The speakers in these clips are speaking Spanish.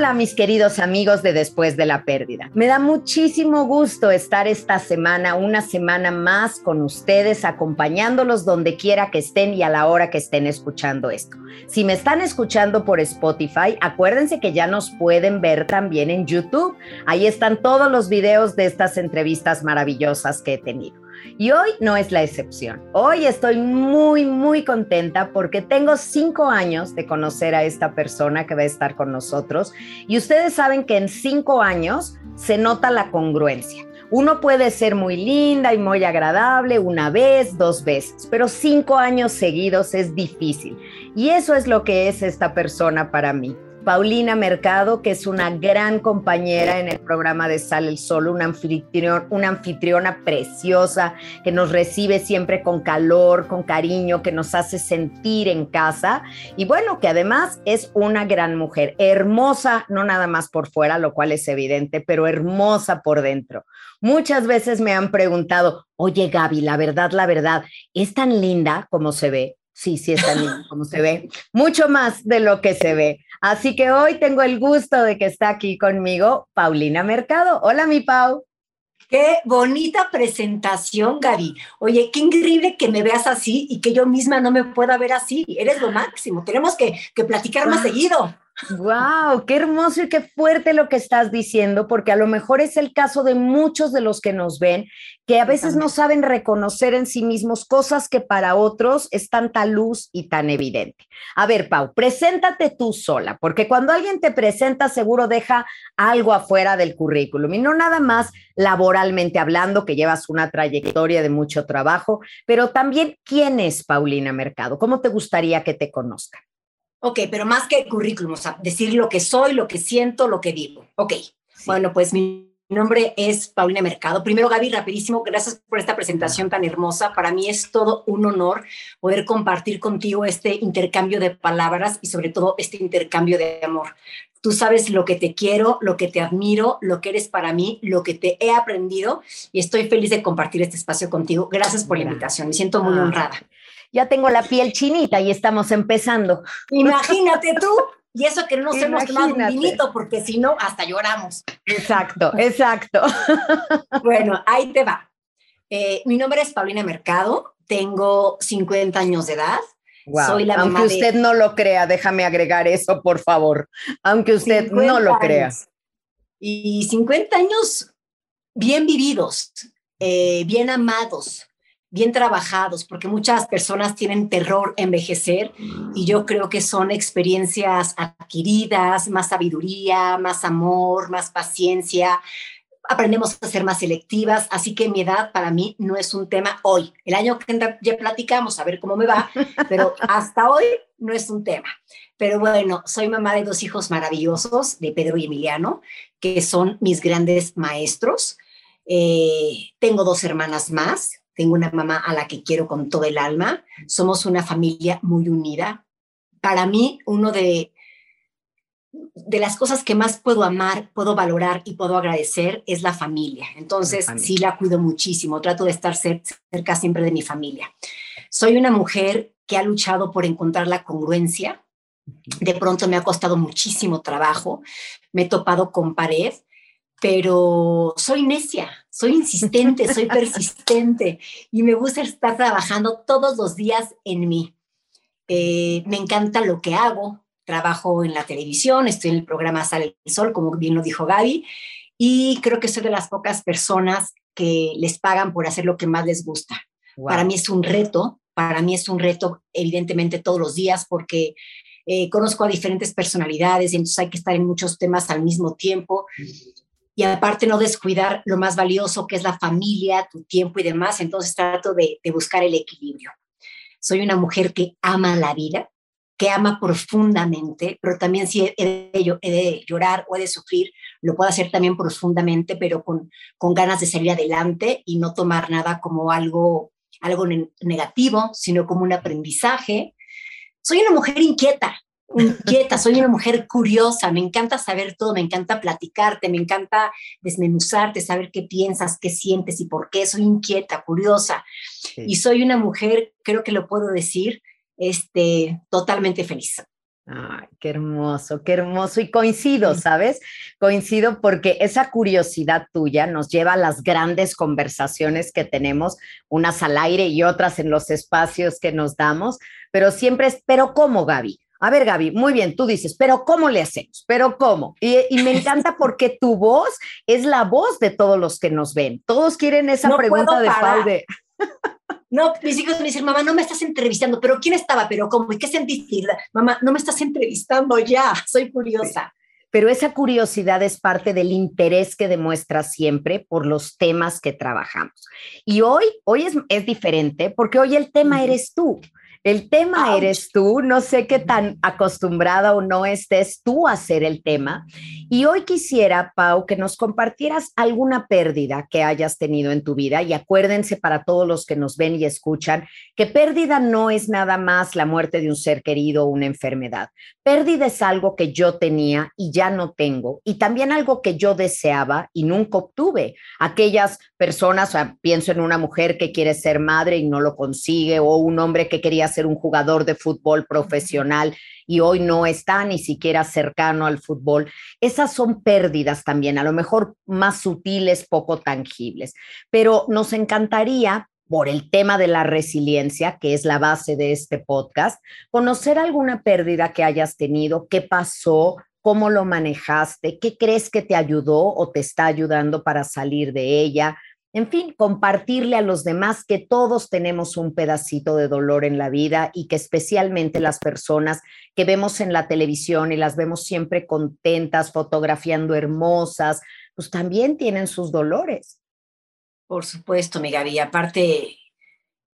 Hola mis queridos amigos de Después de la Pérdida. Me da muchísimo gusto estar esta semana, una semana más con ustedes, acompañándolos donde quiera que estén y a la hora que estén escuchando esto. Si me están escuchando por Spotify, acuérdense que ya nos pueden ver también en YouTube. Ahí están todos los videos de estas entrevistas maravillosas que he tenido. Y hoy no es la excepción. Hoy estoy muy, muy contenta porque tengo cinco años de conocer a esta persona que va a estar con nosotros. Y ustedes saben que en cinco años se nota la congruencia. Uno puede ser muy linda y muy agradable una vez, dos veces, pero cinco años seguidos es difícil. Y eso es lo que es esta persona para mí. Paulina Mercado, que es una gran compañera en el programa de Sal el Sol, una, anfitrión, una anfitriona preciosa que nos recibe siempre con calor, con cariño, que nos hace sentir en casa y bueno, que además es una gran mujer, hermosa, no nada más por fuera, lo cual es evidente, pero hermosa por dentro. Muchas veces me han preguntado, oye Gaby, la verdad, la verdad, ¿es tan linda como se ve? Sí, sí está bien como se ve, mucho más de lo que se ve. Así que hoy tengo el gusto de que está aquí conmigo Paulina Mercado. Hola, mi Pau. Qué bonita presentación, Gaby. Oye, qué increíble que me veas así y que yo misma no me pueda ver así. Eres lo máximo. Tenemos que, que platicar más seguido. Wow, qué hermoso y qué fuerte lo que estás diciendo, porque a lo mejor es el caso de muchos de los que nos ven, que a veces no saben reconocer en sí mismos cosas que para otros es tanta luz y tan evidente. A ver, Pau, preséntate tú sola, porque cuando alguien te presenta seguro deja algo afuera del currículum y no nada más laboralmente hablando, que llevas una trayectoria de mucho trabajo, pero también quién es Paulina Mercado, cómo te gustaría que te conozcan. Ok, pero más que currículum, o sea, decir lo que soy, lo que siento, lo que digo. Ok, bueno, pues mi nombre es Paulina Mercado. Primero, Gaby, rapidísimo, gracias por esta presentación tan hermosa. Para mí es todo un honor poder compartir contigo este intercambio de palabras y sobre todo este intercambio de amor. Tú sabes lo que te quiero, lo que te admiro, lo que eres para mí, lo que te he aprendido y estoy feliz de compartir este espacio contigo. Gracias por la invitación, me siento muy honrada ya tengo la piel chinita y estamos empezando. Imagínate tú. Y eso que no nos hemos tomado un vinito, porque si no, hasta lloramos. Exacto, exacto. Bueno, ahí te va. Eh, mi nombre es Paulina Mercado, tengo 50 años de edad. Soy la Aunque usted no lo crea, déjame agregar eso, por favor. Aunque usted no lo crea. Y 50 años bien vividos, eh, bien amados, bien trabajados, porque muchas personas tienen terror envejecer y yo creo que son experiencias adquiridas, más sabiduría, más amor, más paciencia. Aprendemos a ser más selectivas, así que mi edad para mí no es un tema hoy. El año que ya platicamos, a ver cómo me va, pero hasta hoy no es un tema. Pero bueno, soy mamá de dos hijos maravillosos, de Pedro y Emiliano, que son mis grandes maestros. Eh, tengo dos hermanas más, tengo una mamá a la que quiero con todo el alma. Somos una familia muy unida. Para mí, uno de, de las cosas que más puedo amar, puedo valorar y puedo agradecer es la familia. Entonces, sí la cuido muchísimo. Trato de estar cerca siempre de mi familia. Soy una mujer que ha luchado por encontrar la congruencia. De pronto me ha costado muchísimo trabajo. Me he topado con pared pero soy necia, soy insistente, soy persistente y me gusta estar trabajando todos los días en mí. Eh, me encanta lo que hago, trabajo en la televisión, estoy en el programa Sale el Sol, como bien lo dijo Gaby, y creo que soy de las pocas personas que les pagan por hacer lo que más les gusta. Para mí es un reto, para mí es un reto evidentemente todos los días porque eh, conozco a diferentes personalidades y entonces hay que estar en muchos temas al mismo tiempo y aparte no descuidar lo más valioso que es la familia, tu tiempo y demás. Entonces trato de, buscar el equilibrio. Soy una mujer que ama la vida, que ama profundamente, pero también si he de, he de, llorar o he de sufrir, lo puedo hacer también profundamente, pero con, con ganas de salir adelante y no tomar nada como algo, algo negativo, sino como un aprendizaje. Soy una mujer inquieta, inquieta, soy una mujer curiosa, me encanta saber todo, me encanta platicarte, me encanta desmenuzarte, saber qué piensas, qué sientes y por qué. Soy inquieta, curiosa. Y soy una mujer, creo que lo puedo decir, este, totalmente feliz. Ay, qué hermoso, qué hermoso. Y coincido, ¿sabes? Coincido porque esa curiosidad tuya nos lleva a las grandes conversaciones que tenemos, unas al aire y otras en los espacios que nos damos, pero siempre es, pero ¿cómo, Gaby? A ver, Gaby, muy bien, tú dices, pero ¿cómo le hacemos? ¿Pero cómo? Y, me encanta porque tu voz es la voz de todos los que nos ven. Todos quieren esa pregunta de Pau de... No, mis hijos me dicen, mamá, no me estás entrevistando, pero ¿quién estaba? ¿Pero cómo? ¿Y qué sentiste? Mamá, no me estás entrevistando ya, soy curiosa. Pero esa curiosidad es parte del interés que demuestras siempre por los temas que trabajamos. Y hoy, hoy es, es diferente porque hoy el tema eres tú. El tema eres tú, no sé qué tan acostumbrada o no estés tú a hacer el tema. Y hoy quisiera, Pau, que nos compartieras alguna pérdida que hayas tenido en tu vida. Y acuérdense para todos los que nos ven y escuchan, que pérdida no es nada más la muerte de un ser querido o una enfermedad. Pérdida es algo que yo tenía y ya no tengo. Y también algo que yo deseaba y nunca obtuve. Aquellas personas, o sea, pienso en una mujer que quiere ser madre y no lo consigue, o un hombre que quería ser un jugador de fútbol profesional y hoy no está ni siquiera cercano al fútbol. Esas son pérdidas también, a lo mejor más sutiles, poco tangibles, pero nos encantaría por el tema de la resiliencia, que es la base de este podcast, conocer alguna pérdida que hayas tenido, qué pasó, cómo lo manejaste, qué crees que te ayudó o te está ayudando para salir de ella, en fin, compartirle a los demás que todos tenemos un pedacito de dolor en la vida y que especialmente las personas que vemos en la televisión y las vemos siempre contentas, fotografiando hermosas, pues también tienen sus dolores. Por supuesto, mi Gaby. Aparte,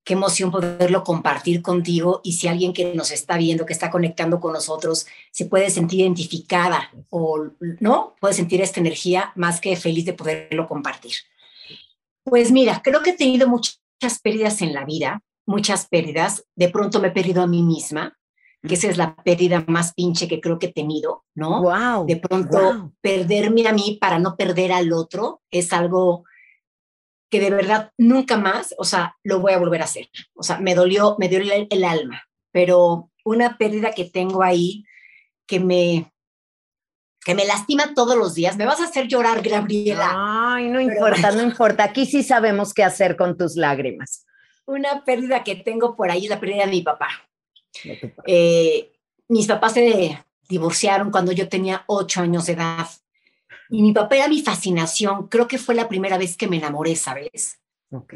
qué emoción poderlo compartir contigo y si alguien que nos está viendo, que está conectando con nosotros, se puede sentir identificada o no, puede sentir esta energía más que feliz de poderlo compartir. Pues mira, creo que he tenido muchas pérdidas en la vida, muchas pérdidas. De pronto me he perdido a mí misma, que esa es la pérdida más pinche que creo que he tenido, ¿no? Wow. De pronto perderme a mí para no perder al otro es algo que de verdad nunca más, o sea, lo voy a volver a hacer. O sea, me dolió, me dio el alma, pero una pérdida que tengo ahí que me que me lastima todos los días. Me vas a hacer llorar, Gabriela. Ay, no importa, no importa. Aquí sí sabemos qué hacer con tus lágrimas. Una pérdida que tengo por ahí es la pérdida de mi papá. Eh, mis papás se divorciaron cuando yo tenía ocho años de edad. Y mi papá era mi fascinación. Creo que fue la primera vez que me enamoré, ¿sabes?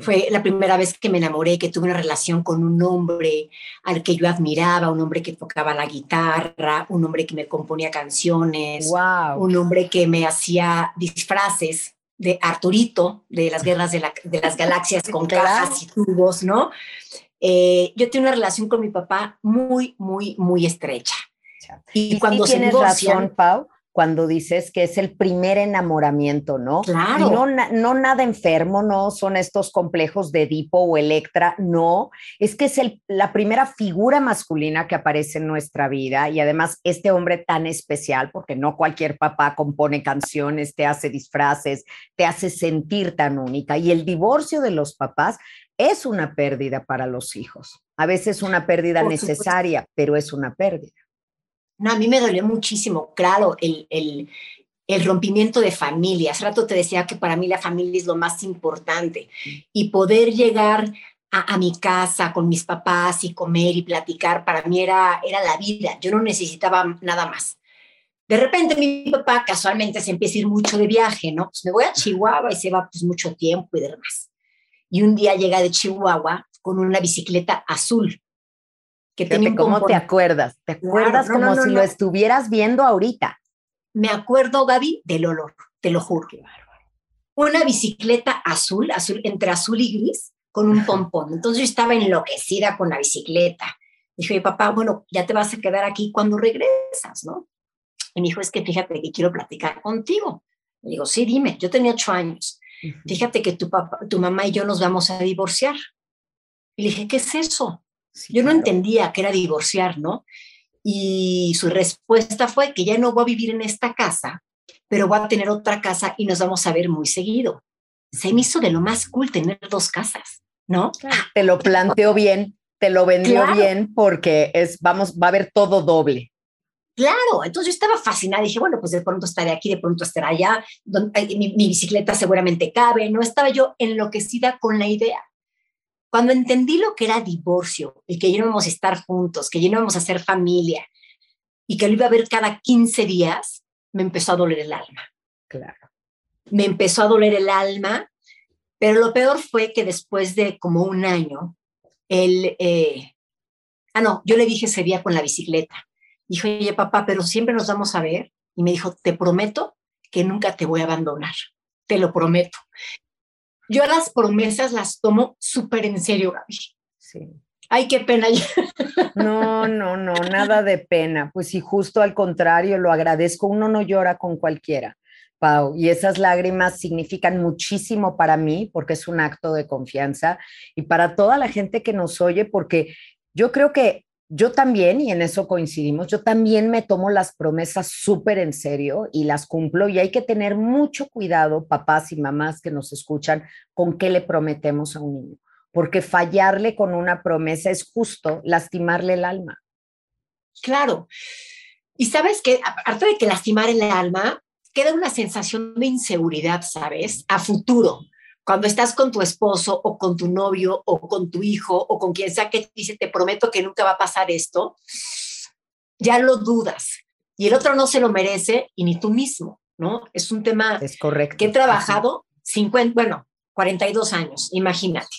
Fue la primera vez que me enamoré, que tuve una relación con un hombre al que yo admiraba, un hombre que tocaba la guitarra, un hombre que me componía canciones, un hombre que me hacía disfraces de Arturito, de las guerras de, las galaxias con cajas y tubos, ¿no? Eh, yo tengo una relación con mi papá muy, muy, muy estrecha. Y, cuando se tienes razón, Pau, cuando dices que es el primer enamoramiento, ¿no? Claro. no, no nada enfermo, no son estos complejos de Edipo o Electra, no, es que es el, la primera figura masculina que aparece en nuestra vida y además este hombre tan especial, porque no cualquier papá compone canciones, te hace disfraces, te hace sentir tan única y el divorcio de los papás es una pérdida para los hijos. A veces una pérdida necesaria, pero es una pérdida. No, a mí me dolió muchísimo, claro, el, el, el rompimiento de familia. Hace rato te decía que para mí la familia es lo más importante y poder llegar a, a, mi casa con mis papás y comer y platicar, para mí era, era la vida. Yo no necesitaba nada más. De repente mi papá casualmente se empieza a ir mucho de viaje, ¿no? Pues me voy a Chihuahua y se va pues mucho tiempo y demás. Y un día llega de Chihuahua con una bicicleta azul ¿Cómo te acuerdas? ¿Te acuerdas como si lo estuvieras viendo ahorita? Me acuerdo, Gaby, del olor, te lo juro. Una bicicleta azul, azul, entre azul y gris, con un pompón. Entonces yo estaba enloquecida con la bicicleta. Dije, papá, bueno, ya te vas a quedar aquí cuando regresas, ¿no? Y me dijo, es que fíjate que quiero platicar contigo. Le digo, sí, dime, yo tenía ocho años. Fíjate que tu, papá, tu mamá y yo nos vamos a divorciar. Y le dije, ¿qué es eso? Yo no entendía que era divorciar, ¿no? Y su respuesta fue que ya no voy a vivir en esta casa, pero voy a tener otra casa y nos vamos a ver muy seguido. Se me hizo de lo más cool tener dos casas, ¿no? Te lo planteó bien, te lo vendió bien porque es, vamos, va a haber todo doble. Claro, entonces yo estaba fascinada, dije, bueno, pues de pronto estaré aquí, de pronto estaré allá, mi, mi bicicleta seguramente cabe, no estaba yo enloquecida con la idea. Cuando entendí lo que era divorcio y que ya no íbamos a estar juntos, que ya no íbamos a ser familia y que lo iba a ver cada 15 días, me empezó a doler el alma. Claro. Me empezó a doler el alma, pero lo peor fue que después de como un año, él, eh, ah, no, yo le dije ese día con la bicicleta. Dijo, oye, papá, pero siempre nos vamos a ver. Y me dijo, te prometo que nunca te voy a abandonar. Te lo prometo. Yo las promesas las tomo súper en serio, Gaby. Sí. Ay, qué pena. No, no, no, nada de pena. Pues sí, justo al contrario, lo agradezco. Uno no llora con cualquiera, Pau, y esas lágrimas significan muchísimo para mí porque es un acto de confianza y para toda la gente que nos oye, porque yo creo que yo también, y en eso coincidimos, yo también me tomo las promesas súper en serio y las cumplo y hay que tener mucho cuidado, papás y mamás que nos escuchan, con qué le prometemos a un niño, porque fallarle con una promesa es justo lastimarle el alma. Claro. Y sabes que, aparte de que lastimar el alma, queda una sensación de inseguridad, ¿sabes? A futuro cuando estás con tu esposo o con tu novio o con tu hijo o con quien sea que te dice, te prometo que nunca va a pasar esto, ya lo dudas. Y el otro no se lo merece y ni tú mismo, ¿no? Es un tema es correcto. que he trabajado 50, bueno, 42 años, imagínate.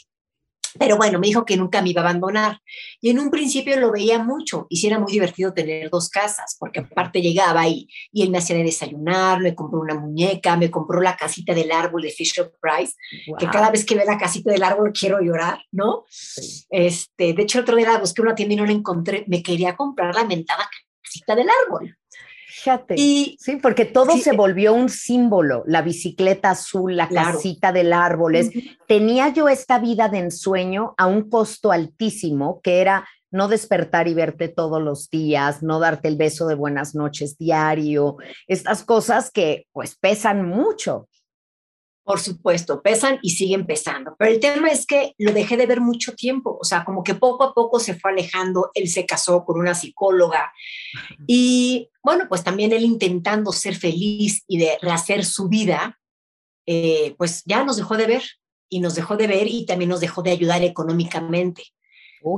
Pero bueno, me dijo que nunca me iba a abandonar. Y en un principio lo veía mucho y sí era muy divertido tener dos casas, porque aparte llegaba y, y él me hacía de desayunar, me compró una muñeca, me compró la casita del árbol de Fisher Price, que cada vez que ve la casita del árbol quiero llorar, ¿no? Este, de hecho, otro día la busqué una tienda y no la encontré, me quería comprar la mentada casita del árbol. Fíjate. Y, sí, porque todo se volvió un símbolo, la bicicleta azul, la casita del árbol. Tenía yo esta vida de ensueño a un costo altísimo, que era no despertar y verte todos los días, no darte el beso de buenas noches diario, estas cosas que pues pesan mucho. Por supuesto, pesan y siguen pesando. Pero el tema es que lo dejé de ver mucho tiempo, o sea, como que poco a poco se fue alejando, él se casó con una psicóloga y bueno, pues también él intentando ser feliz y de rehacer su vida, eh, pues ya nos dejó de ver y nos dejó de ver y también nos dejó de ayudar económicamente.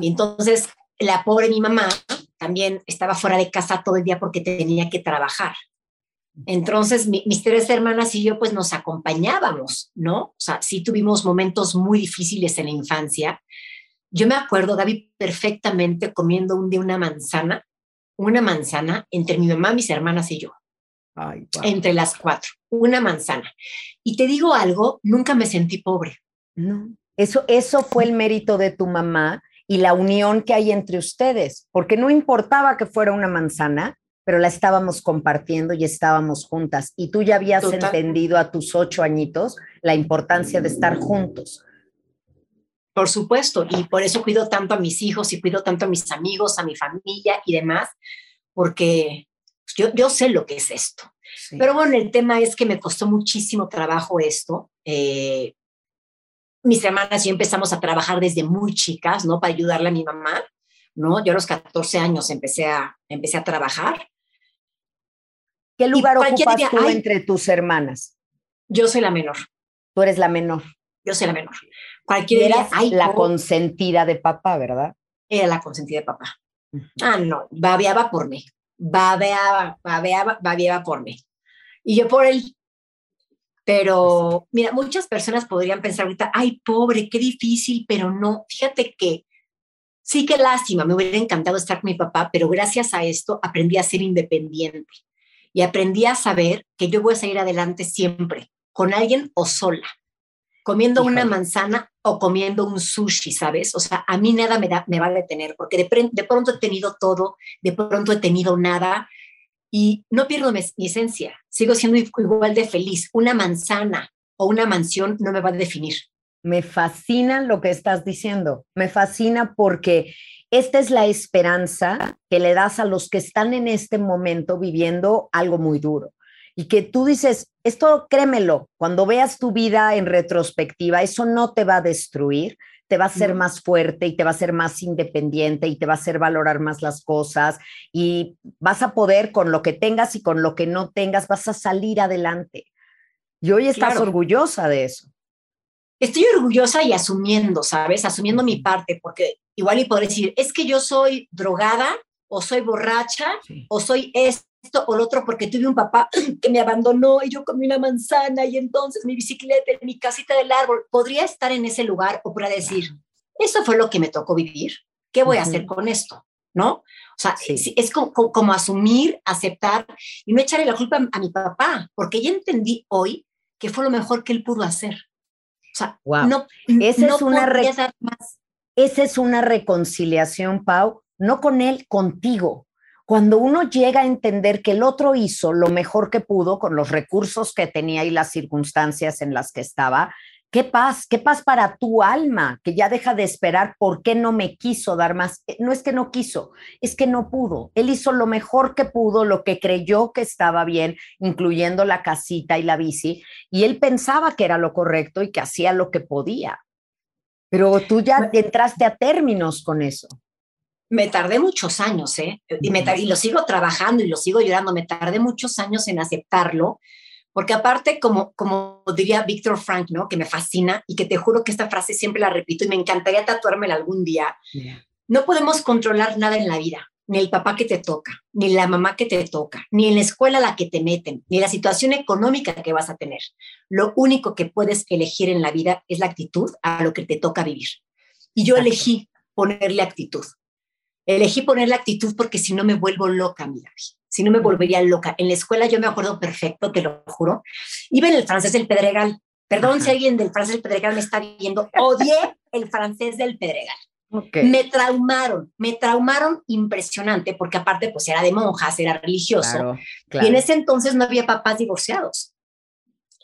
Y entonces la pobre mi mamá también estaba fuera de casa todo el día porque tenía que trabajar. Entonces, mis tres hermanas y yo pues nos acompañábamos, ¿no? O sea, sí tuvimos momentos muy difíciles en la infancia. Yo me acuerdo, David, perfectamente comiendo un día una manzana, una manzana entre mi mamá, mis hermanas y yo. Entre las cuatro, una manzana. Y te digo algo, nunca me sentí pobre. No, eso, eso fue el mérito de tu mamá y la unión que hay entre ustedes, porque no importaba que fuera una manzana, pero la estábamos compartiendo y estábamos juntas. Y tú ya habías entendido a tus ocho añitos la importancia de estar juntos. Por supuesto, y por eso cuido tanto a mis hijos y cuido tanto a mis amigos, a mi familia y demás, porque yo, yo sé lo que es esto. Pero bueno, el tema es que me costó muchísimo trabajo esto. Eh, mis hermanas y yo empezamos a trabajar desde muy chicas, ¿no? Para ayudarle a mi mamá, ¿no? Yo a los 14 años empecé a, empecé a trabajar ¿Qué lugar ocupas tú entre tus hermanas? Yo soy la menor. Tú eres la menor. Yo soy la menor. Cualquier día, la consentida de papá, ¿verdad? Era la consentida de papá. Ah, no, babeaba por mí. Babeaba, babeaba, babeaba por mí. Y yo por él. Pero, mira, muchas personas podrían pensar ahorita, ay, pobre, qué difícil, pero no. Fíjate que sí, qué lástima, me hubiera encantado estar con mi papá, pero gracias a esto aprendí a ser independiente y aprendí a saber que yo voy a salir adelante siempre, con alguien o sola, comiendo una manzana o comiendo un sushi, ¿sabes? O sea, a mí nada me, da, me va a detener, porque de, de pronto he tenido todo, de pronto he tenido nada, y no pierdo mi, mi, esencia, sigo siendo igual de feliz. Una manzana o una mansión no me va a definir. Me fascina lo que estás diciendo, me fascina porque esta es la esperanza que le das a los que están en este momento viviendo algo muy duro. Y que tú dices, esto créemelo, cuando veas tu vida en retrospectiva, eso no te va a destruir, te va a hacer más fuerte y te va a hacer más independiente y te va a hacer valorar más las cosas y vas a poder con lo que tengas y con lo que no tengas, vas a salir adelante. Y hoy estás orgullosa de eso. Estoy orgullosa y asumiendo, ¿sabes? Asumiendo mi parte, porque igual y podré decir, es que yo soy drogada o soy borracha o soy esto o lo otro porque tuve un papá que me abandonó y yo comí una manzana y entonces mi bicicleta en mi casita del árbol. Podría estar en ese lugar o podría decir, eso fue lo que me tocó vivir. ¿Qué voy a hacer con esto? ¿No? O sea, es como, asumir, aceptar y no echarle la culpa a mi papá, porque ya entendí hoy que fue lo mejor que él pudo hacer. O sea, no, esa es una más. Esa es una reconciliación, Pau, no con él, contigo. Cuando uno llega a entender que el otro hizo lo mejor que pudo con los recursos que tenía y las circunstancias en las que estaba, qué paz, qué paz para tu alma, que ya deja de esperar por qué no me quiso dar más. Eh, no es que no quiso, es que no pudo. Él hizo lo mejor que pudo, lo que creyó que estaba bien, incluyendo la casita y la bici, y él pensaba que era lo correcto y que hacía lo que podía. Pero tú ya entraste a términos con eso me tardé muchos años, ¿eh? Y, me y lo sigo trabajando y lo sigo llorando, me tardé muchos años en aceptarlo, porque aparte, como, como diría Víctor Frank, ¿no? Que me fascina y que te juro que esta frase siempre la repito y me encantaría tatuármela algún día. No podemos controlar nada en la vida, ni el papá que te toca, ni la mamá que te toca, ni en la escuela a la que te meten, ni la situación económica que vas a tener. Lo único que puedes elegir en la vida es la actitud a lo que te toca vivir. Y yo elegí ponerle actitud. Elegí poner la actitud porque si no me vuelvo loca, mira, si no me volvería loca. En la escuela yo me acuerdo perfecto, te lo juro. Iba en el francés del Pedregal. Perdón si alguien del francés del Pedregal me está viendo. Odié el francés del Pedregal. Me traumaron, me traumaron impresionante porque aparte pues era de monjas, era religioso. Y en ese entonces no había papás divorciados.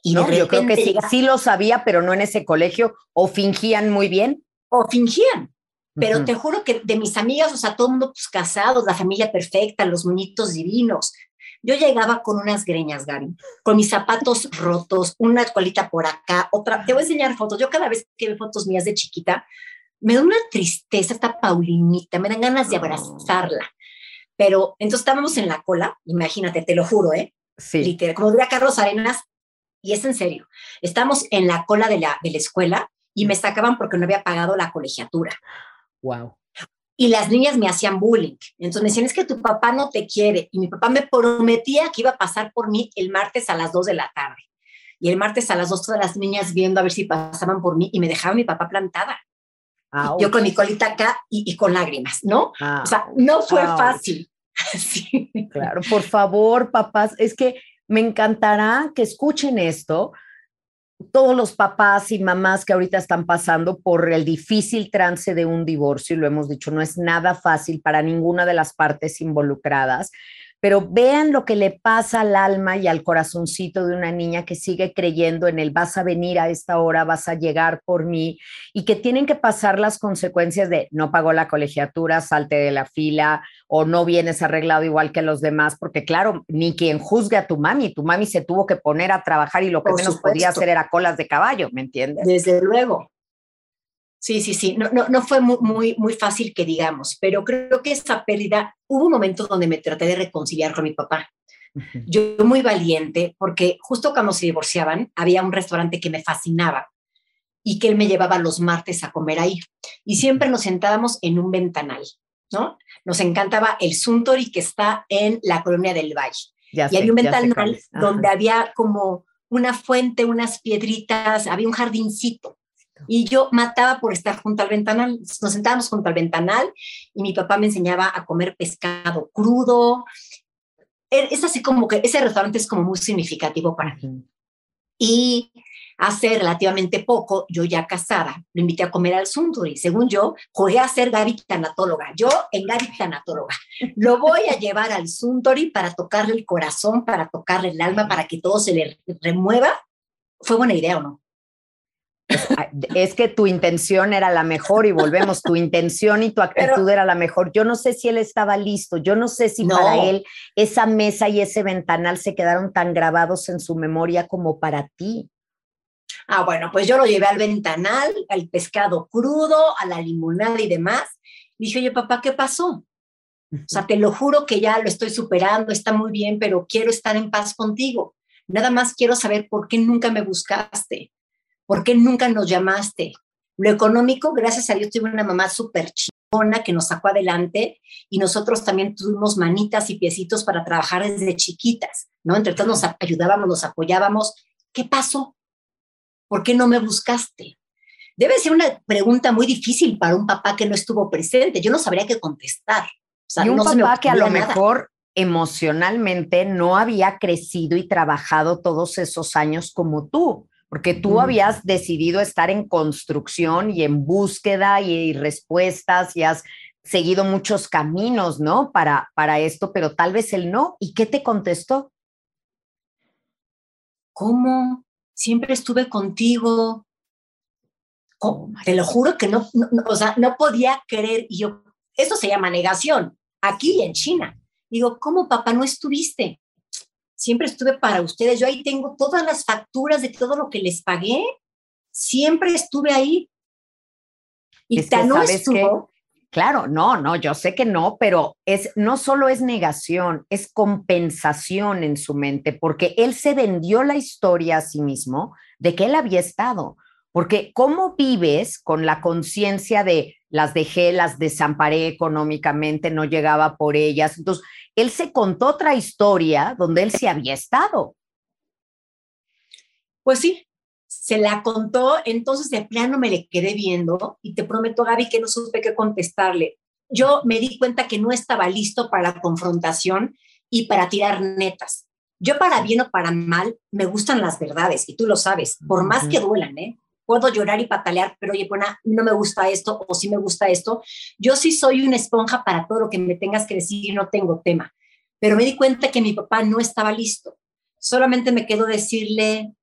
Y no, yo creo que sí, sí lo sabía, pero no en ese colegio, o fingían muy bien. O fingían, pero te juro que de mis amigas, o sea, todo el mundo pues casados, la familia perfecta, los muñitos divinos. Yo llegaba con unas greñas, Gaby, con mis zapatos rotos, una colita por acá, otra. Te voy a enseñar fotos. Yo cada vez que veo fotos mías de chiquita, me da una tristeza esta Paulinita, me dan ganas de abrazarla. Pero entonces estábamos en la cola, imagínate, te lo juro, ¿eh? Sí. Literal, como diría Carlos Arenas, y es en serio, estamos en la cola de la, de la escuela y me sacaban porque no había pagado la colegiatura. Wow. Y las niñas me hacían bullying. Entonces me decían, es que tu papá no te quiere. Y mi papá me prometía que iba a pasar por mí el martes a las 2 de la tarde. Y el martes a las 2 todas las niñas viendo a ver si pasaban por mí y me dejaba mi papá plantada. Yo con mi colita acá y, con lágrimas, ¿no? o sea, no fue fácil. Claro, por favor, papás, es que me encantará que escuchen esto, todos los papás y mamás que ahorita están pasando por el difícil trance de un divorcio, y lo hemos dicho, no es nada fácil para ninguna de las partes involucradas, pero vean lo que le pasa al alma y al corazoncito de una niña que sigue creyendo en el vas a venir a esta hora, vas a llegar por mí y que tienen que pasar las consecuencias de no pagó la colegiatura, salte de la fila o no vienes arreglado igual que los demás, porque claro, ni quien juzgue a tu mami, tu mami se tuvo que poner a trabajar y lo que menos podía hacer era colas de caballo, ¿me entiendes? Desde luego. Sí, sí, sí, no, no, no fue muy, muy, muy fácil que digamos, pero creo que esa pérdida, hubo un momento donde me traté de reconciliar con mi papá. Yo muy valiente, porque justo cuando se divorciaban, había un restaurante que me fascinaba y que él me llevaba los martes a comer ahí. Y siempre nos sentábamos en un ventanal, ¿no? Nos encantaba el Suntory que está en la colonia del Valle. y había un ventanal donde había como una fuente, unas piedritas, había un jardincito. Y yo mataba por estar junto al ventanal. Nos sentábamos junto al ventanal y mi papá me enseñaba a comer pescado crudo. E, es así como que ese restaurante es como muy significativo para mí. Y hace relativamente poco, yo ya casada, lo invité a comer al Sunduri. Según yo, jugué a ser Gaby Tanatóloga. Yo en Gaby Tanatóloga. Lo voy a llevar al Suntory para tocarle el corazón, para tocarle el alma, para que todo se le remueva. ¿Fue buena idea o no? Es que tu intención era la mejor y volvemos, tu intención y tu actitud era la mejor. Yo no sé si él estaba listo, yo no sé si para él esa mesa y ese ventanal se quedaron tan grabados en su memoria como para ti. Ah, bueno, pues yo lo llevé al ventanal, al pescado crudo, a la limonada y demás. dije, oye, papá, ¿qué pasó? O sea, te lo juro que ya lo estoy superando, está muy bien, pero quiero estar en paz contigo. Nada más quiero saber por qué nunca me buscaste, por qué nunca nos llamaste. Lo económico, gracias a Dios, tuve una mamá súper chingona que nos sacó adelante y nosotros también tuvimos manitas y piecitos para trabajar desde chiquitas, ¿no? Entre todos nos ayudábamos, nos apoyábamos. ¿Qué pasó? ¿Por qué no me buscaste? Debe ser una pregunta muy difícil para un papá que no estuvo presente. Yo no sabría qué contestar. y un papá que a lo mejor emocionalmente no había crecido y trabajado todos esos años como tú, porque tú habías decidido estar en construcción y en búsqueda y, respuestas y has seguido muchos caminos, ¿no? Para, para esto, pero tal vez él no. ¿Y qué te contestó? ¿Cómo? siempre estuve contigo. Oh, te lo juro que no, o sea, no podía creer. Y yo, eso se llama negación, aquí en China. Digo, ¿cómo papá no estuviste? Siempre estuve para ustedes. Yo ahí tengo todas las facturas de todo lo que les pagué. Siempre estuve ahí. Y es no estuvo. Claro, no, no, yo sé que no, pero es no solo es negación, es compensación en su mente, porque él se vendió la historia a sí mismo de que él había estado. Porque ¿cómo vives con la conciencia de las dejé, las desamparé económicamente, no llegaba por ellas? Entonces, él se contó otra historia donde él se había estado. Pues sí, se la contó, entonces de plano me le quedé viendo y te prometo, Gaby, que no supe qué contestarle. Yo me di cuenta que no estaba listo para la confrontación y para tirar netas. Yo para bien o para mal me gustan las verdades y tú lo sabes, por más que duelan, ¿eh? Puedo llorar y patalear, pero oye, bueno, no me gusta esto o sí me gusta esto. Yo sí soy una esponja para todo lo que me tengas que decir no tengo tema. Pero me di cuenta que mi papá no estaba listo. Solamente me quedó decirle,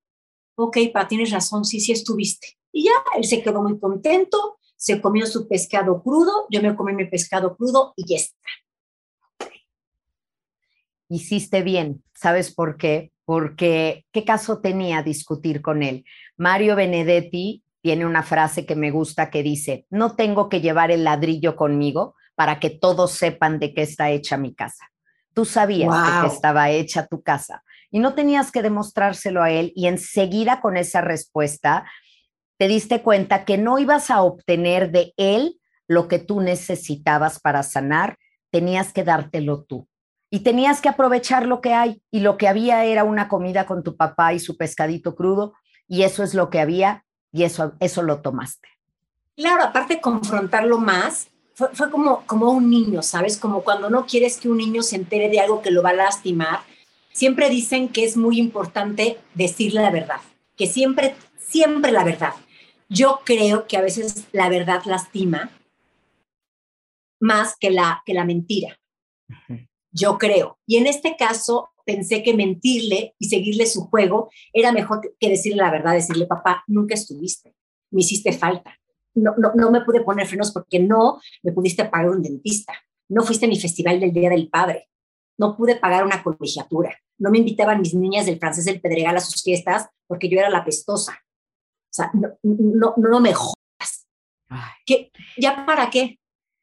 ok, pa, tienes razón, sí, sí estuviste. Y ya, él se quedó muy contento, se comió su pescado crudo, yo me comí mi pescado crudo y ya está. Hiciste bien, ¿sabes por qué? Porque ¿qué caso tenía discutir con él? Mario Benedetti tiene una frase que me gusta que dice, no tengo que llevar el ladrillo conmigo para que todos sepan de qué está hecha mi casa. Tú sabías de qué estaba hecha tu casa y no tenías que demostrárselo a él y enseguida con esa respuesta te diste cuenta que no ibas a obtener de él lo que tú necesitabas para sanar, tenías que dártelo tú. Y tenías que aprovechar lo que hay. Y lo que había era una comida con tu papá y su pescadito crudo. Y eso es lo que había y eso, eso lo tomaste. Claro, aparte de confrontarlo más, fue, fue como, como un niño, ¿sabes? Como cuando no quieres que un niño se entere de algo que lo va a lastimar siempre dicen que es muy importante decir la verdad, que siempre, siempre la verdad. Yo creo que a veces la verdad lastima más que la, que la mentira. Yo creo. Y en este caso pensé que mentirle y seguirle su juego era mejor que decirle la verdad, decirle, papá, nunca estuviste, me hiciste falta. No, no, no me pude poner frenos porque no me pudiste pagar un dentista. No fuiste a mi festival del Día del Padre. No pude pagar una colegiatura no me invitaban mis niñas del francés del Pedregal a sus fiestas porque yo era la pestosa. O sea, no, no, no me jodas. ¿Qué? ¿Ya para qué?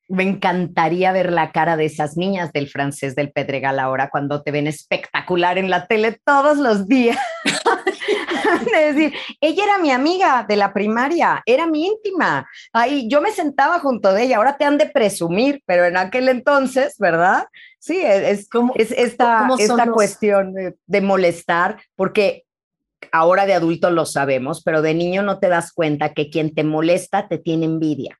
Me encantaría ver la cara de esas niñas del francés del Pedregal ahora cuando te ven espectacular en la tele todos los días. de decir, ella era mi amiga de la primaria, era mi íntima. Ahí yo me sentaba junto de ella, ahora te han de presumir, pero en aquel entonces, ¿verdad? Sí, es, como, es esta, esta cuestión de, de molestar, porque ahora de adulto lo sabemos, pero de niño no te das cuenta que quien te molesta te tiene envidia.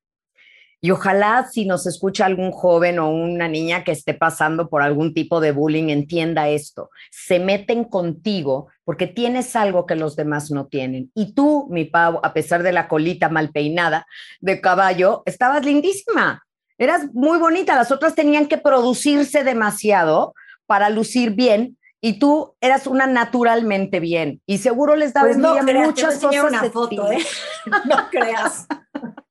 Y ojalá si nos escucha algún joven o una niña que esté pasando por algún tipo de bullying, entienda esto. Se meten contigo porque tienes algo que los demás no tienen. Y tú, mi Pau, a pesar de la colita mal peinada de caballo, estabas lindísima. Eras muy bonita. Las otras tenían que producirse demasiado para lucir bien y tú eras una naturalmente bien. Y seguro les daba pues no muchas cosas. Una foto, ¿eh? no creas.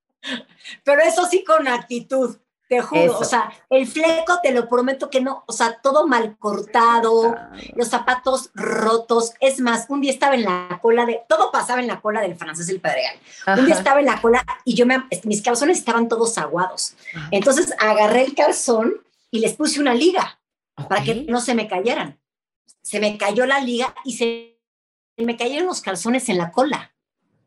Pero eso sí con actitud. Te juro, o sea, el fleco te lo prometo que no, o sea, todo mal cortado, los zapatos rotos. Es más, un día estaba en la cola de, todo pasaba en la cola del francés el Pedregal. Un día estaba en la cola y yo me, mis calzones estaban todos aguados. Entonces agarré el calzón y les puse una liga para que no se me cayeran. Se me cayó la liga y se me cayeron los calzones en la cola.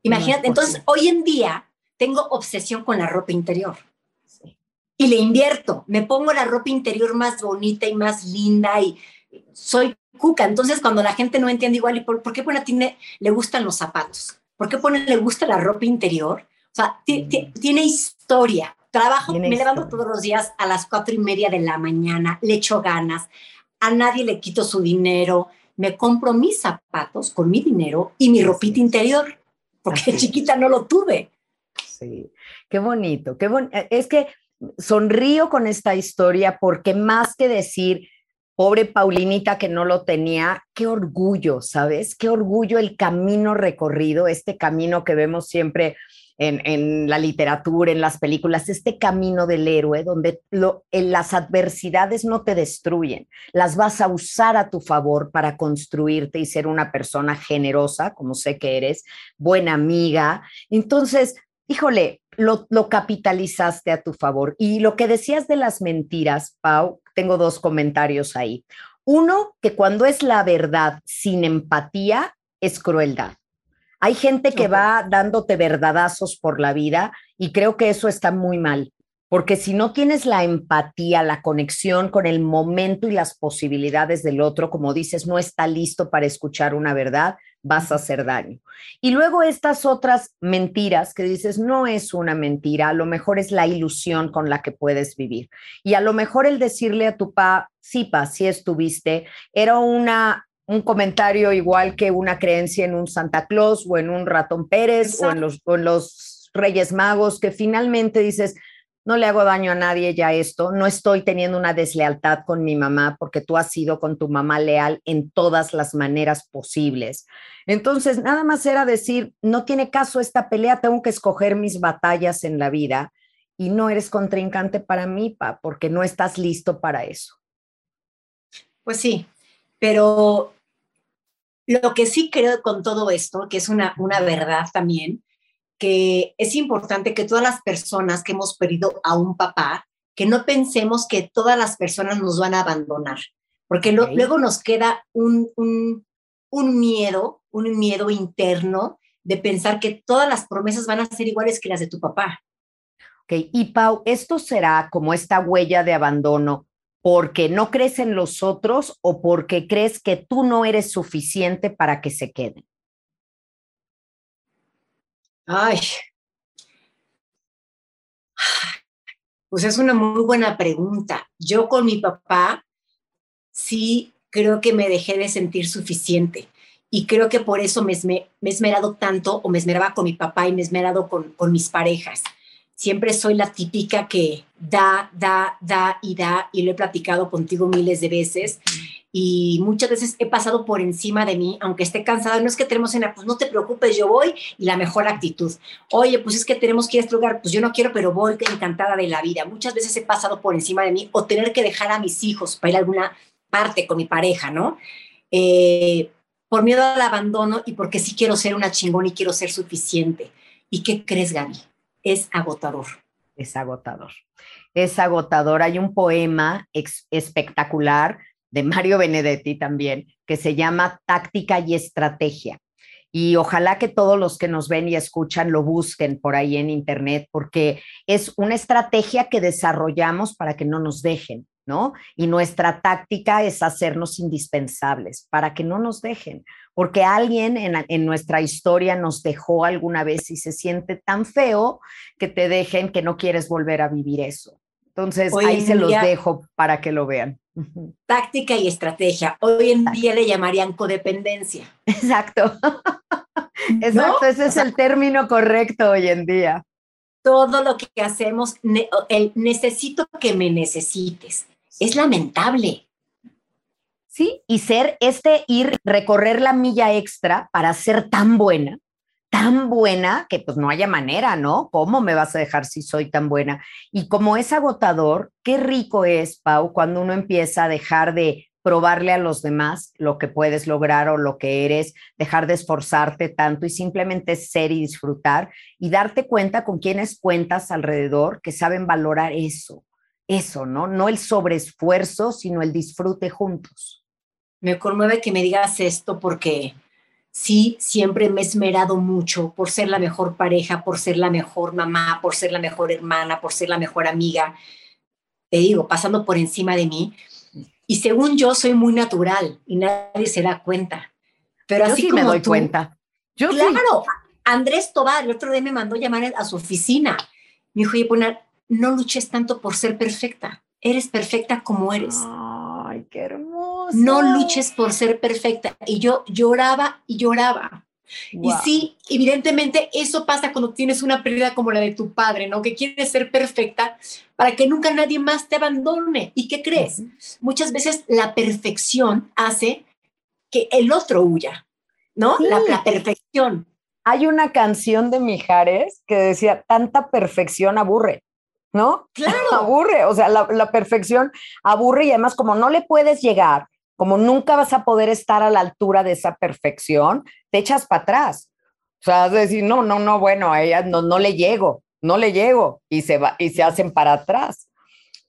Imagínate, entonces hoy en día tengo obsesión con la ropa interior y le invierto, me pongo la ropa interior más bonita y más linda y soy cuca. Entonces, cuando la gente no entiende igual, ¿y por, qué pone tiene, le gustan los zapatos? ¿Por qué pone le gusta la ropa interior? O sea, mm. tiene historia. Trabajo, me levanto todos los días a las cuatro y media de la mañana, le echo ganas, a nadie le quito su dinero, me compro mis zapatos con mi dinero y mi ropita interior, porque chiquita no lo tuve. Sí, qué bonito, qué bonito. Es que sonrío con esta historia porque más que decir, pobre Paulinita que no lo tenía, qué orgullo, ¿sabes? Qué orgullo el camino recorrido, este camino que vemos siempre en, la literatura, en las películas, este camino del héroe donde en las adversidades no te destruyen, las vas a usar a tu favor para construirte y ser una persona generosa, como sé que eres, buena amiga. Entonces, híjole, lo, capitalizaste a tu favor. Y lo que decías de las mentiras, Pau, tengo dos comentarios ahí. Uno, que cuando es la verdad sin empatía, es crueldad. Hay gente que va dándote verdadazos por la vida y creo que eso está muy mal, porque si no tienes la empatía, la conexión con el momento y las posibilidades del otro, como dices, no está listo para escuchar una verdad, vas a hacer daño. Y luego estas otras mentiras que dices, no es una mentira, a lo mejor es la ilusión con la que puedes vivir. Y a lo mejor el decirle a tu pa, sí, pa, sí estuviste, era una un comentario igual que una creencia en un Santa Claus o en un ratón Pérez o en, los, o en los Reyes Magos, que finalmente dices, no le hago daño a nadie ya esto, no estoy teniendo una deslealtad con mi mamá porque tú has sido con tu mamá leal en todas las maneras posibles. Entonces, nada más era decir, no tiene caso esta pelea, tengo que escoger mis batallas en la vida y no eres contrincante para mí, pa, porque no estás listo para eso. Pues sí, pero lo que sí creo con todo esto, que es una, una verdad también, que es importante que todas las personas que hemos perdido a un papá, que no pensemos que todas las personas nos van a abandonar, porque luego nos queda un, un, miedo, un miedo interno de pensar que todas las promesas van a ser iguales que las de tu papá. Ok, y Pau, ¿esto será como esta huella de abandono porque no crees en los otros o porque crees que tú no eres suficiente para que se queden? Ay, pues es una muy buena pregunta. Yo con mi papá sí creo que me dejé de sentir suficiente y creo que por eso me, he esmerado tanto o me esmeraba con mi papá y me he esmerado con, con mis parejas siempre soy la típica que da, da, da y da, y lo he platicado contigo miles de veces, y muchas veces he pasado por encima de mí, aunque esté cansada, no es que tenemos cena, pues no te preocupes, yo voy, y la mejor actitud. Oye, pues es que tenemos que ir a este lugar, pues yo no quiero, pero voy encantada de la vida. Muchas veces he pasado por encima de mí, o tener que dejar a mis hijos para ir a alguna parte con mi pareja, ¿no? Eh, por miedo al abandono y porque sí quiero ser una chingón y quiero ser suficiente. ¿Y qué crees, Gaby? Es agotador. Es agotador. Es agotador. Hay un poema espectacular de Mario Benedetti también que se llama Táctica y Estrategia. Y ojalá que todos los que nos ven y escuchan lo busquen por ahí en internet, porque es una estrategia que desarrollamos para que no nos dejen, ¿no? Y nuestra táctica es hacernos indispensables para que no nos dejen, porque alguien en, nuestra historia nos dejó alguna vez y se siente tan feo que te dejen que no quieres volver a vivir eso. Entonces, ahí se los dejo para que lo vean. Táctica y estrategia. Hoy en día le llamarían codependencia. Exacto. Exacto, ese es el término correcto hoy en día. Todo lo que hacemos, el necesito que me necesites es lamentable. Sí, y ser este ir, recorrer la milla extra para ser tan buena, tan buena que pues no haya manera, ¿no? ¿Cómo me vas a dejar si soy tan buena? Y como es agotador, qué rico es, Pau, cuando uno empieza a dejar de probarle a los demás lo que puedes lograr o lo que eres, dejar de esforzarte tanto y simplemente ser y disfrutar y darte cuenta con quienes cuentas alrededor que saben valorar eso, eso, ¿no? No el sobreesfuerzo, sino el disfrute juntos. Me conmueve que me digas esto porque sí, siempre me he esmerado mucho por ser la mejor pareja, por ser la mejor mamá, por ser la mejor hermana, por ser la mejor amiga. Te digo, pasando por encima de mí y según yo soy muy natural y nadie se da cuenta. Pero así como me doy cuenta. Yo claro, Andrés Tobar el otro día me mandó llamar a su oficina. Me dijo, oye, no luches tanto por ser perfecta. Eres perfecta como eres. Ay, qué hermoso. No luches por ser perfecta. Y yo lloraba y lloraba. Y sí, evidentemente eso pasa cuando tienes una pérdida como la de tu padre, ¿no? Que quieres ser perfecta para que nunca nadie más te abandone. ¿Y qué crees? Muchas veces la perfección hace que el otro huya, ¿no? La, perfección. Hay una canción de Mijares que decía, tanta perfección aburre. ¿No? Claro. aburre, o sea, la, la perfección aburre y además como no le puedes llegar, como nunca vas a poder estar a la altura de esa perfección, te echas para atrás. O sea, a decir, no, no, no, bueno, a ella no, no le llego, no le llego, y se, va, y se hacen para atrás.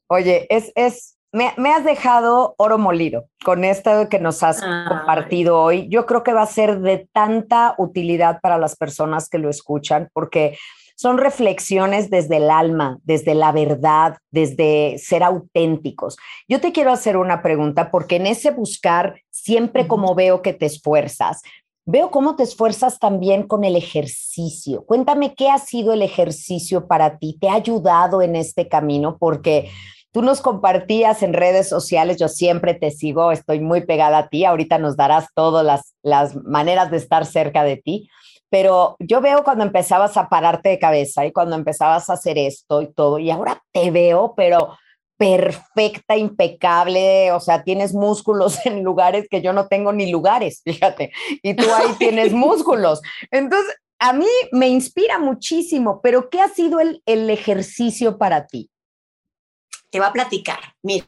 Oye, es, es, me, me has dejado oro molido con esto que nos has compartido hoy. Yo creo que va a ser de tanta utilidad para las personas que lo escuchan, porque son reflexiones desde el alma, desde la verdad, desde ser auténticos. Yo te quiero hacer una pregunta porque en ese buscar, siempre como veo que te esfuerzas, veo cómo te esfuerzas también con el ejercicio. Cuéntame qué ha sido el ejercicio para ti, te ha ayudado en este camino porque... Tú nos compartías en redes sociales, yo siempre te sigo, estoy muy pegada a ti, ahorita nos darás todas las, las maneras de estar cerca de ti, pero yo veo cuando empezabas a pararte de cabeza y cuando empezabas a hacer esto y todo, y ahora te veo, pero perfecta, impecable, o sea, tienes músculos en lugares que yo no tengo ni lugares, fíjate, y tú ahí tienes músculos. Entonces, a mí me inspira muchísimo, pero ¿qué ha sido el, el ejercicio para ti? Te va a platicar. Mira,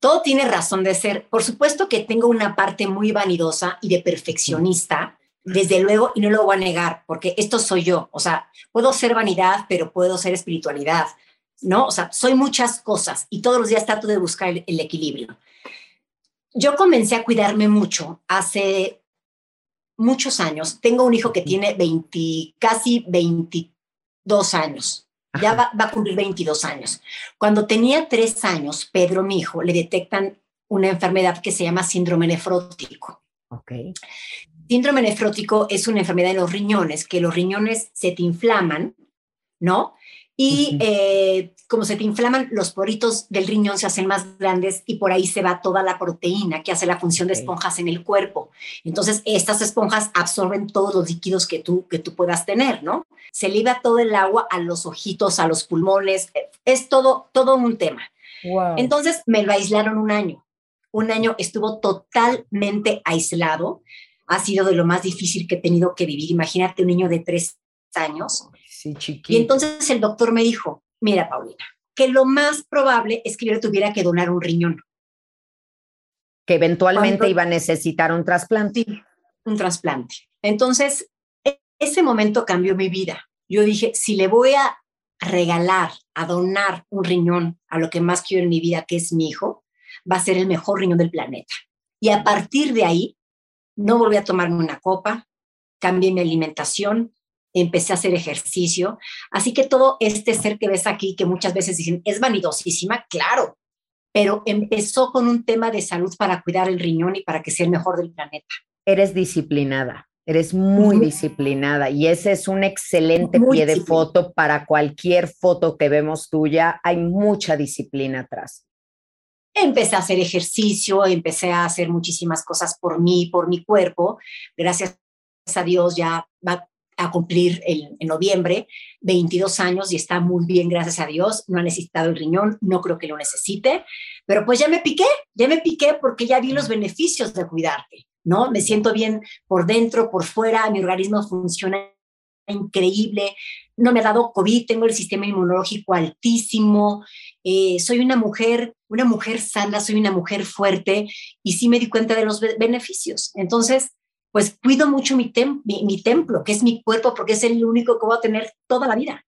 todo tiene razón de ser. Por supuesto que tengo una parte muy vanidosa y de perfeccionista desde luego, y no lo voy a negar, porque esto soy yo, o sea, puedo ser vanidad, pero puedo ser espiritualidad, ¿no? O sea, soy muchas cosas y todos los días trato de buscar el, equilibrio. Yo comencé a cuidarme mucho hace muchos años. Tengo un hijo que tiene 20, casi 22 años. Ya va, va, a cumplir 22 años. Cuando tenía tres años, Pedro, mi hijo, le detectan una enfermedad que se llama síndrome nefrótico. Okay. Síndrome nefrótico es una enfermedad de los riñones, que los riñones se te inflaman, ¿no? Y eh, como se te inflaman, los poritos del riñón se hacen más grandes y por ahí se va toda la proteína que hace la función de esponjas en el cuerpo. Entonces, estas esponjas absorben todos los líquidos que tú, que tú puedas tener, ¿no? Se libra todo el agua a los ojitos, a los pulmones, es todo, todo un tema. Entonces, me lo aislaron un año. Un año estuvo totalmente aislado ha sido de lo más difícil que he tenido que vivir. Imagínate un niño de tres años. Sí, chiquito. Y entonces el doctor me dijo, mira, Paulina, que lo más probable es que yo le tuviera que donar un riñón. Que eventualmente iba a necesitar un trasplante. un trasplante. Entonces, e-, ese momento cambió mi vida. Yo dije, si le voy a regalar, a donar un riñón a lo que más quiero en mi vida, que es mi hijo, va a ser el mejor riñón del planeta. Y a partir de ahí, no volví a tomarme una copa, cambié mi alimentación, empecé a hacer ejercicio. Así que todo este ser que ves aquí, que muchas veces dicen, es vanidosísima, claro, pero empezó con un tema de salud para cuidar el riñón y para que sea el mejor del planeta. Eres disciplinada, eres muy disciplinada y ese es un excelente pie de foto para cualquier foto que vemos tuya. Hay mucha disciplina atrás empecé a hacer ejercicio, empecé a hacer muchísimas cosas por mí, por mi cuerpo. Gracias a Dios ya va a cumplir en noviembre 22 años y está muy bien, gracias a Dios. No ha necesitado el riñón, no creo que lo necesite, pero pues ya me piqué, ya me piqué porque ya vi los beneficios de cuidarte, ¿no? Me siento bien por dentro, por fuera, mi organismo funciona increíble, no me ha dado COVID, tengo el sistema inmunológico altísimo, eh, soy una mujer, una mujer sana, soy una mujer fuerte y sí me di cuenta de los beneficios. Entonces, pues cuido mucho mi, mi templo, que es mi cuerpo, porque es el único que voy a tener toda la vida.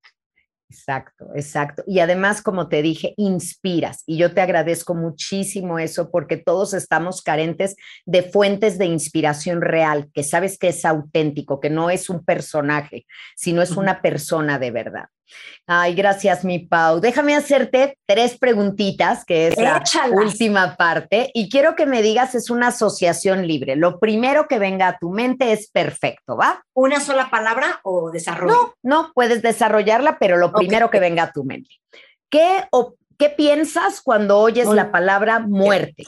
Exacto, exacto. Y además, como te dije, inspiras. Y yo te agradezco muchísimo eso porque todos estamos carentes de fuentes de inspiración real, que sabes que es auténtico, que no es un personaje, sino es una persona de verdad. Ay, gracias, mi Pau. Déjame hacerte tres preguntitas, que es la última parte, y quiero que me digas, es una asociación libre. Lo primero que venga a tu mente es perfecto, ¿va? ¿Una sola palabra o desarrollo? No, no, puedes desarrollarla, pero lo primero que venga a tu mente. ¿Qué, o, qué piensas cuando oyes la palabra muerte?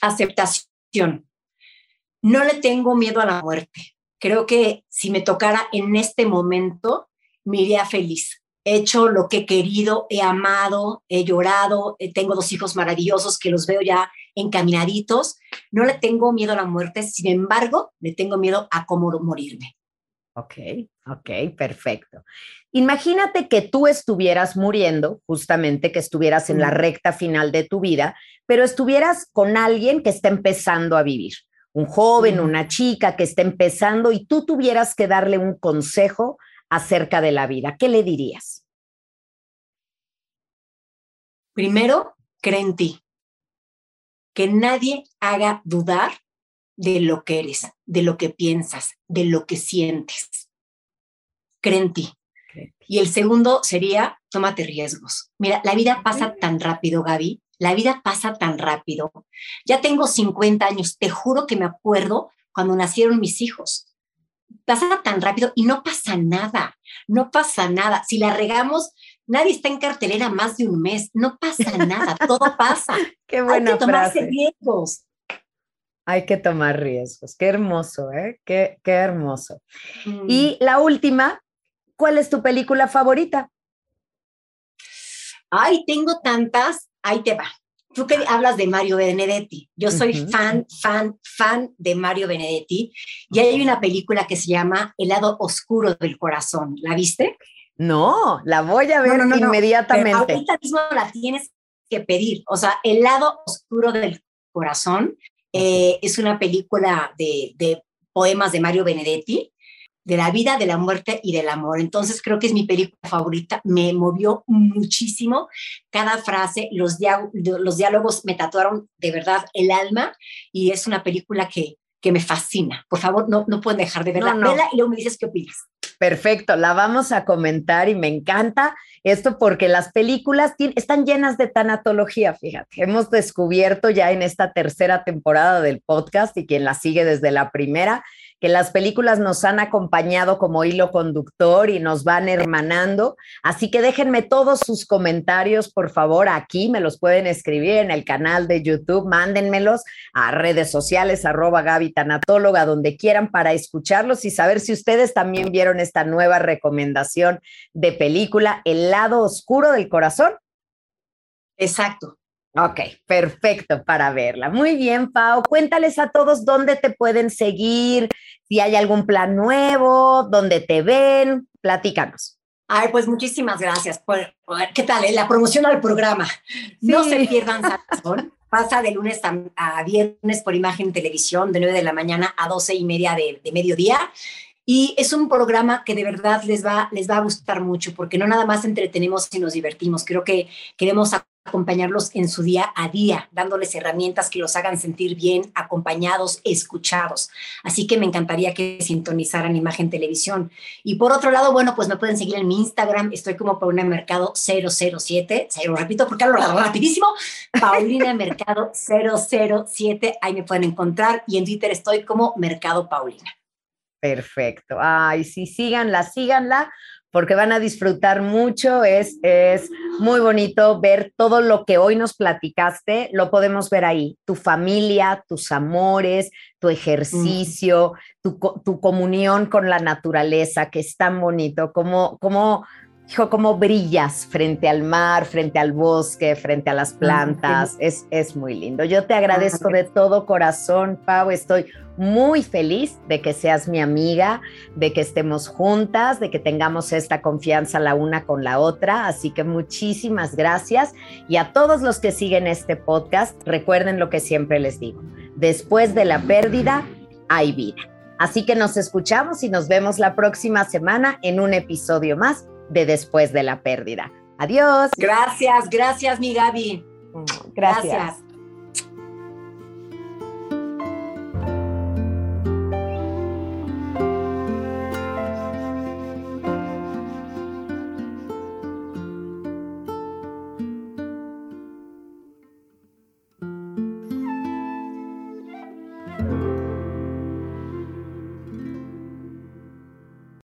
Aceptación. No le tengo miedo a la muerte creo que si me tocara en este momento, me iría feliz. He hecho lo que he querido, he amado, he llorado, eh, tengo dos hijos maravillosos que los veo ya encaminaditos. No le tengo miedo a la muerte, sin embargo, le tengo miedo a cómo morirme. Ok, ok, perfecto. Imagínate que tú estuvieras muriendo, justamente que estuvieras en la recta final de tu vida, pero estuvieras con alguien que está empezando a vivir un joven, una chica que está empezando y tú tuvieras que darle un consejo acerca de la vida, ¿qué le dirías? Primero, cree en ti. Que nadie haga dudar de lo que eres, de lo que piensas, de lo que sientes. Cree en ti. Y el segundo sería, tómate riesgos. Mira, la vida pasa tan rápido, Gaby, la vida pasa tan rápido. Ya tengo 50 años, te juro que me acuerdo cuando nacieron mis hijos. Pasa tan rápido y no pasa nada, no pasa nada. Si la regamos, nadie está en cartelera más de un mes, no pasa nada, todo pasa. Qué buena Hay que tomarse riesgos. Hay que tomar riesgos. Qué hermoso, ¿eh? Qué, qué hermoso. Mm. Y la última, ¿cuál es tu película favorita? Ay, tengo tantas ahí te va. Tú que hablas de Mario Benedetti, yo soy fan, fan, fan de Mario Benedetti y hay una película que se llama El lado oscuro del corazón. ¿La viste? No, la voy a ver inmediatamente. ahorita mismo la tienes que pedir. O sea, El lado oscuro del corazón eh, es una película de, de poemas de Mario Benedetti de la vida, de la muerte y del amor. Entonces creo que es mi película favorita, me movió muchísimo. Cada frase, los, los diálogos me tatuaron de verdad el alma y es una película que, que me fascina. Por favor, no, no pueden dejar de verla. No, y luego me dices qué opinas. Perfecto, la vamos a comentar y me encanta esto porque las películas están llenas de tanatología, fíjate. Hemos descubierto ya en esta tercera temporada del podcast y quien la sigue desde la primera, que las películas nos han acompañado como hilo conductor y nos van hermanando. Así que déjenme todos sus comentarios, por favor, aquí me los pueden escribir en el canal de YouTube, mándenmelos a redes sociales, arroba Gaby Tanatóloga, donde quieran para escucharlos y saber si ustedes también vieron esta nueva recomendación de película, El lado oscuro del corazón. Exacto. Ok, perfecto para verla. Muy bien, Pau. Cuéntales a todos dónde te pueden seguir, si hay algún plan nuevo, dónde te ven. Platícanos. Ay, pues muchísimas gracias. Por, ¿Qué tal? Eh? La promoción al programa. No se pierdan Sazón. Pasa de lunes a, viernes por imagen televisión, de 9 de la mañana a 12 y media de, de mediodía. Y es un programa que de verdad les va, les va a gustar mucho, porque no nada más entretenemos y nos divertimos. Creo que queremos acompañarlos en su día a día, dándoles herramientas que los hagan sentir bien, acompañados, escuchados. Así que me encantaría que sintonizaran Imagen Televisión. Y por otro lado, bueno, pues me pueden seguir en mi Instagram, estoy como Paulina Mercado 007, se lo repito porque hablo rapidísimo, Paulina Mercado 007, ahí me pueden encontrar y en Twitter estoy como Mercado Paulina. Perfecto. Ay, sí, síganla, síganla porque van a disfrutar mucho. Es, es muy bonito ver todo lo que hoy nos platicaste, lo podemos ver ahí, tu familia, tus amores, tu ejercicio, tu, tu, comunión con la naturaleza, que es tan bonito, como, como Hijo, cómo brillas frente al mar, frente al bosque, frente a las plantas. Es, es muy lindo. Yo te agradezco de todo corazón, Pau. Estoy muy feliz de que seas mi amiga, de que estemos juntas, de que tengamos esta confianza la una con la otra. Así que muchísimas gracias. Y a todos los que siguen este podcast, recuerden lo que siempre les digo. Después de la pérdida, hay vida. Así que nos escuchamos y nos vemos la próxima semana en un episodio más de Después de la Pérdida. Adiós. Gracias, gracias, mi Gaby. Gracias. gracias.